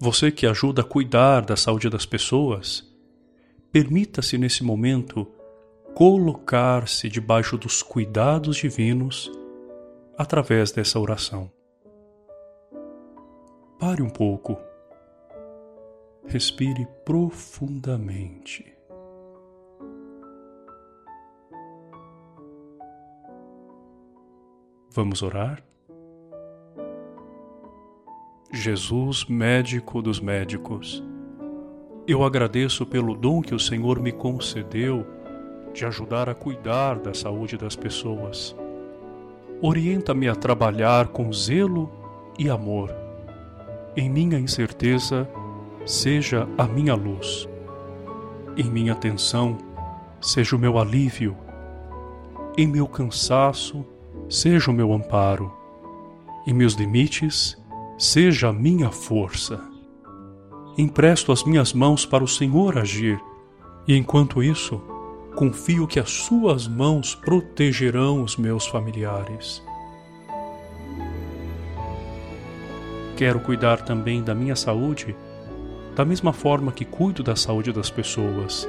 você que ajuda a cuidar da saúde das pessoas, permita-se nesse momento colocar-se debaixo dos cuidados divinos através dessa oração. Pare um pouco. Respire profundamente. Vamos orar? Jesus, médico dos médicos, eu agradeço pelo dom que o Senhor me concedeu de ajudar a cuidar da saúde das pessoas. Orienta-me a trabalhar com zelo e amor. Em minha incerteza, seja a minha luz. Em minha tensão, seja o meu alívio. Em meu cansaço, seja o meu amparo. Em meus limites, seja a minha força. Empresto as minhas mãos para o Senhor agir, e enquanto isso, confio que as Suas mãos protegerão os meus familiares. Quero cuidar também da minha saúde, da mesma forma que cuido da saúde das pessoas.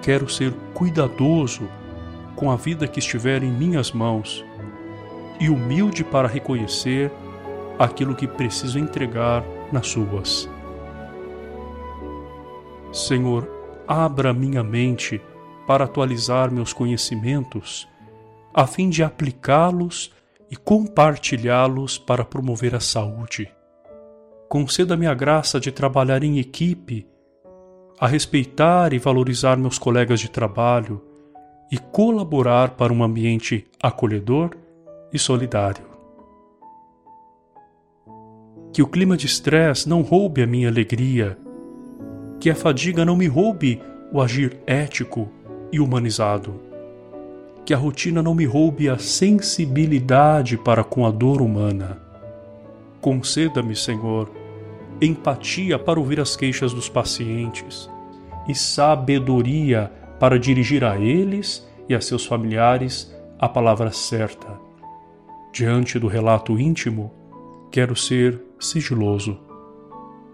Quero ser cuidadoso com a vida que estiver em minhas mãos e humilde para reconhecer aquilo que preciso entregar nas suas. Senhor, abra minha mente para atualizar meus conhecimentos, a fim de aplicá-los e compartilhá-los para promover a saúde. Conceda-me a graça de trabalhar em equipe, a respeitar e valorizar meus colegas de trabalho e colaborar para um ambiente acolhedor e solidário que o clima de estresse não roube a minha alegria, que a fadiga não me roube o agir ético e humanizado, que a rotina não me roube a sensibilidade para com a dor humana. Conceda-me, Senhor, empatia para ouvir as queixas dos pacientes e sabedoria para dirigir a eles e a seus familiares a palavra certa. Diante do relato íntimo, quero ser sigiloso.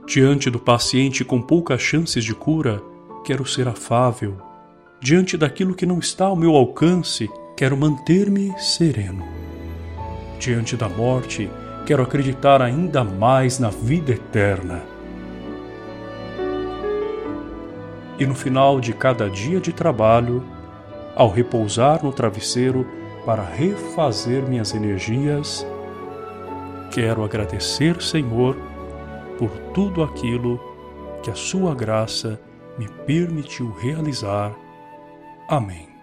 Diante do paciente com poucas chances de cura, quero ser afável. Diante daquilo que não está ao meu alcance, quero manter-me sereno. Diante da morte, quero acreditar ainda mais na vida eterna. E no final de cada dia de trabalho, ao repousar no travesseiro para refazer minhas energias, Quero agradecer, Senhor, por tudo aquilo que a Sua graça me permitiu realizar. Amém.